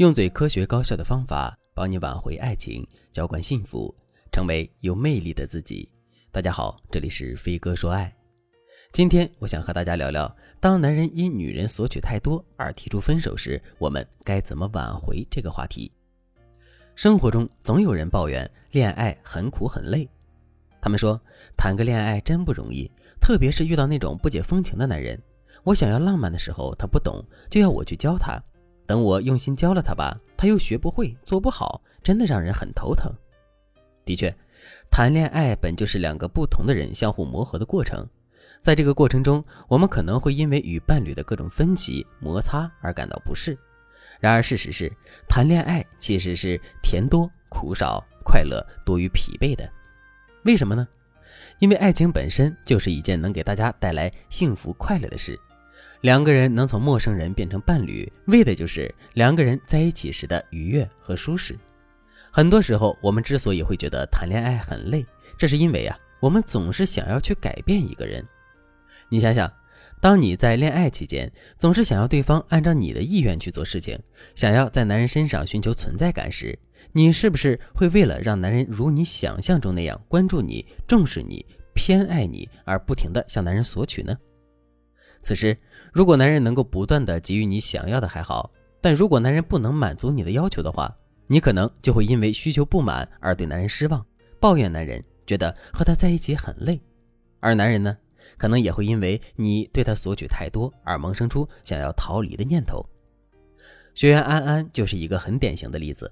用最科学高效的方法帮你挽回爱情，浇灌幸福，成为有魅力的自己。大家好，这里是飞哥说爱。今天我想和大家聊聊，当男人因女人索取太多而提出分手时，我们该怎么挽回这个话题。生活中总有人抱怨恋爱很苦很累，他们说谈个恋爱真不容易，特别是遇到那种不解风情的男人。我想要浪漫的时候，他不懂，就要我去教他。等我用心教了他吧，他又学不会，做不好，真的让人很头疼。的确，谈恋爱本就是两个不同的人相互磨合的过程，在这个过程中，我们可能会因为与伴侣的各种分歧、摩擦而感到不适。然而，事实是，谈恋爱其实是甜多苦少、快乐多于疲惫的。为什么呢？因为爱情本身就是一件能给大家带来幸福快乐的事。两个人能从陌生人变成伴侣，为的就是两个人在一起时的愉悦和舒适。很多时候，我们之所以会觉得谈恋爱很累，这是因为啊，我们总是想要去改变一个人。你想想，当你在恋爱期间，总是想要对方按照你的意愿去做事情，想要在男人身上寻求存在感时，你是不是会为了让男人如你想象中那样关注你、重视你、偏爱你，而不停地向男人索取呢？此时，如果男人能够不断的给予你想要的还好，但如果男人不能满足你的要求的话，你可能就会因为需求不满而对男人失望，抱怨男人，觉得和他在一起很累。而男人呢，可能也会因为你对他索取太多而萌生出想要逃离的念头。学员安安就是一个很典型的例子。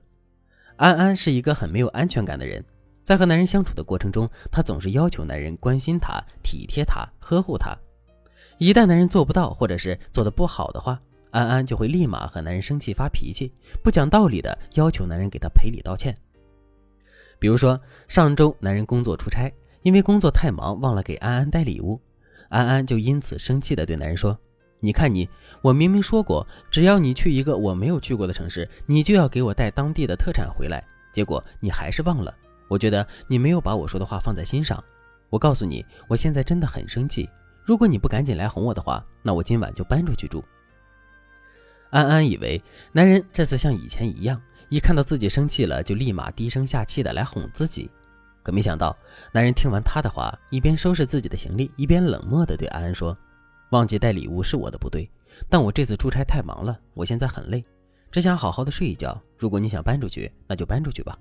安安是一个很没有安全感的人，在和男人相处的过程中，她总是要求男人关心她、体贴她、呵护她。一旦男人做不到，或者是做的不好的话，安安就会立马和男人生气发脾气，不讲道理的要求男人给她赔礼道歉。比如说上周男人工作出差，因为工作太忙忘了给安安带礼物，安安就因此生气的对男人说：“你看你，我明明说过，只要你去一个我没有去过的城市，你就要给我带当地的特产回来，结果你还是忘了。我觉得你没有把我说的话放在心上。我告诉你，我现在真的很生气。”如果你不赶紧来哄我的话，那我今晚就搬出去住。安安以为男人这次像以前一样，一看到自己生气了就立马低声下气的来哄自己，可没想到男人听完他的话，一边收拾自己的行李，一边冷漠的对安安说：“忘记带礼物是我的不对，但我这次出差太忙了，我现在很累，只想好好的睡一觉。如果你想搬出去，那就搬出去吧。”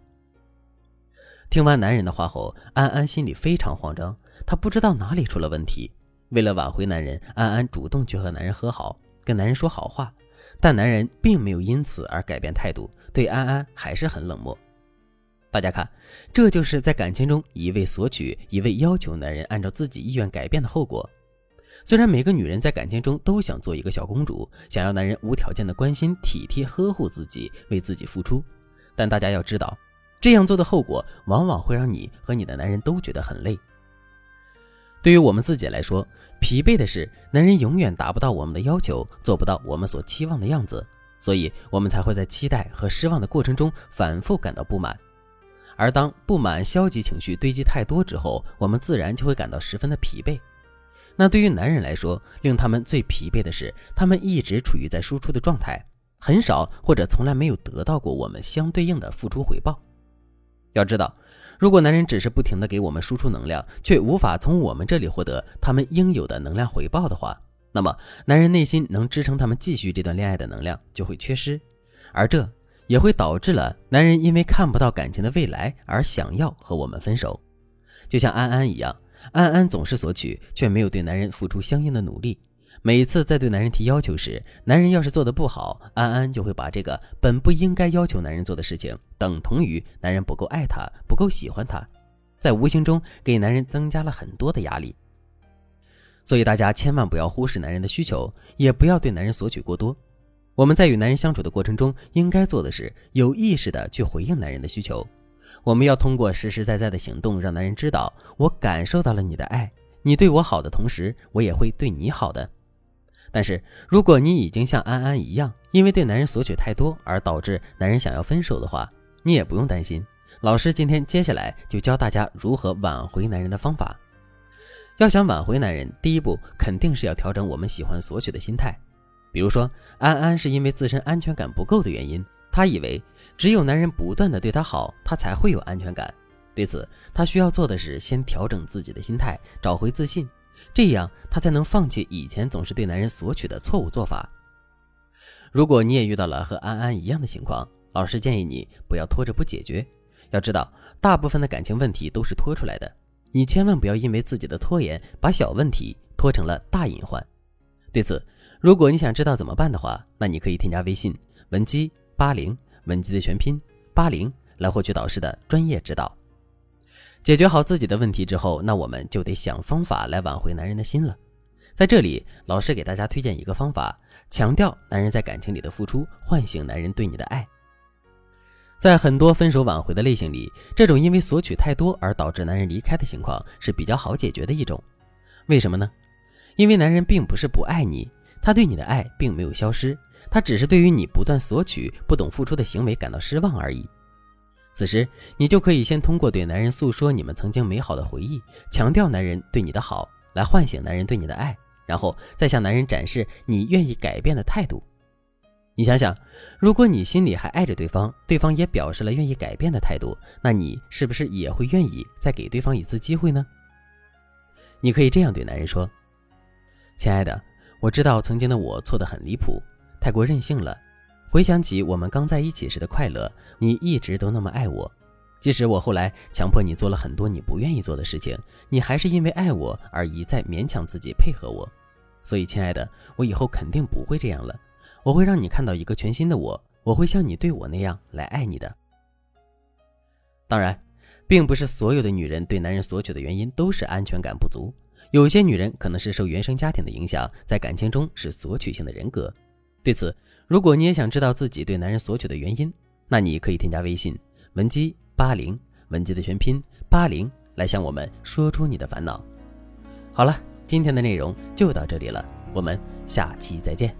听完男人的话后，安安心里非常慌张，她不知道哪里出了问题。为了挽回男人，安安主动去和男人和好，跟男人说好话，但男人并没有因此而改变态度，对安安还是很冷漠。大家看，这就是在感情中一味索取，一味要求男人按照自己意愿改变的后果。虽然每个女人在感情中都想做一个小公主，想要男人无条件的关心、体贴、呵护自己，为自己付出，但大家要知道，这样做的后果往往会让你和你的男人都觉得很累。对于我们自己来说，疲惫的是男人永远达不到我们的要求，做不到我们所期望的样子，所以我们才会在期待和失望的过程中反复感到不满。而当不满、消极情绪堆积太多之后，我们自然就会感到十分的疲惫。那对于男人来说，令他们最疲惫的是，他们一直处于在输出的状态，很少或者从来没有得到过我们相对应的付出回报。要知道。如果男人只是不停的给我们输出能量，却无法从我们这里获得他们应有的能量回报的话，那么男人内心能支撑他们继续这段恋爱的能量就会缺失，而这也会导致了男人因为看不到感情的未来而想要和我们分手。就像安安一样，安安总是索取，却没有对男人付出相应的努力。每次在对男人提要求时，男人要是做的不好，安安就会把这个本不应该要求男人做的事情，等同于男人不够爱她，不够喜欢她，在无形中给男人增加了很多的压力。所以大家千万不要忽视男人的需求，也不要对男人索取过多。我们在与男人相处的过程中，应该做的是有意识的去回应男人的需求。我们要通过实实在在的行动，让男人知道我感受到了你的爱，你对我好的同时，我也会对你好的。但是，如果你已经像安安一样，因为对男人索取太多而导致男人想要分手的话，你也不用担心。老师今天接下来就教大家如何挽回男人的方法。要想挽回男人，第一步肯定是要调整我们喜欢索取的心态。比如说，安安是因为自身安全感不够的原因，她以为只有男人不断的对她好，她才会有安全感。对此，她需要做的是先调整自己的心态，找回自信，这样她才能放弃以前总是对男人索取的错误做法。如果你也遇到了和安安一样的情况，老师建议你不要拖着不解决。要知道，大部分的感情问题都是拖出来的，你千万不要因为自己的拖延，把小问题拖成了大隐患。对此，如果你想知道怎么办的话，那你可以添加微信文姬八零，文姬的全拼八零，来获取导师的专业指导。解决好自己的问题之后，那我们就得想方法来挽回男人的心了。在这里，老师给大家推荐一个方法，强调男人在感情里的付出，唤醒男人对你的爱。在很多分手挽回的类型里，这种因为索取太多而导致男人离开的情况是比较好解决的一种。为什么呢？因为男人并不是不爱你，他对你的爱并没有消失，他只是对于你不断索取、不懂付出的行为感到失望而已。此时，你就可以先通过对男人诉说你们曾经美好的回忆，强调男人对你的好，来唤醒男人对你的爱，然后再向男人展示你愿意改变的态度。你想想，如果你心里还爱着对方，对方也表示了愿意改变的态度，那你是不是也会愿意再给对方一次机会呢？你可以这样对男人说：“亲爱的，我知道曾经的我错得很离谱，太过任性了。回想起我们刚在一起时的快乐，你一直都那么爱我。即使我后来强迫你做了很多你不愿意做的事情，你还是因为爱我而一再勉强自己配合我。所以，亲爱的，我以后肯定不会这样了。”我会让你看到一个全新的我，我会像你对我那样来爱你的。当然，并不是所有的女人对男人索取的原因都是安全感不足，有些女人可能是受原生家庭的影响，在感情中是索取性的人格。对此，如果你也想知道自己对男人索取的原因，那你可以添加微信文姬八零，文姬的全拼八零，来向我们说出你的烦恼。好了，今天的内容就到这里了，我们下期再见。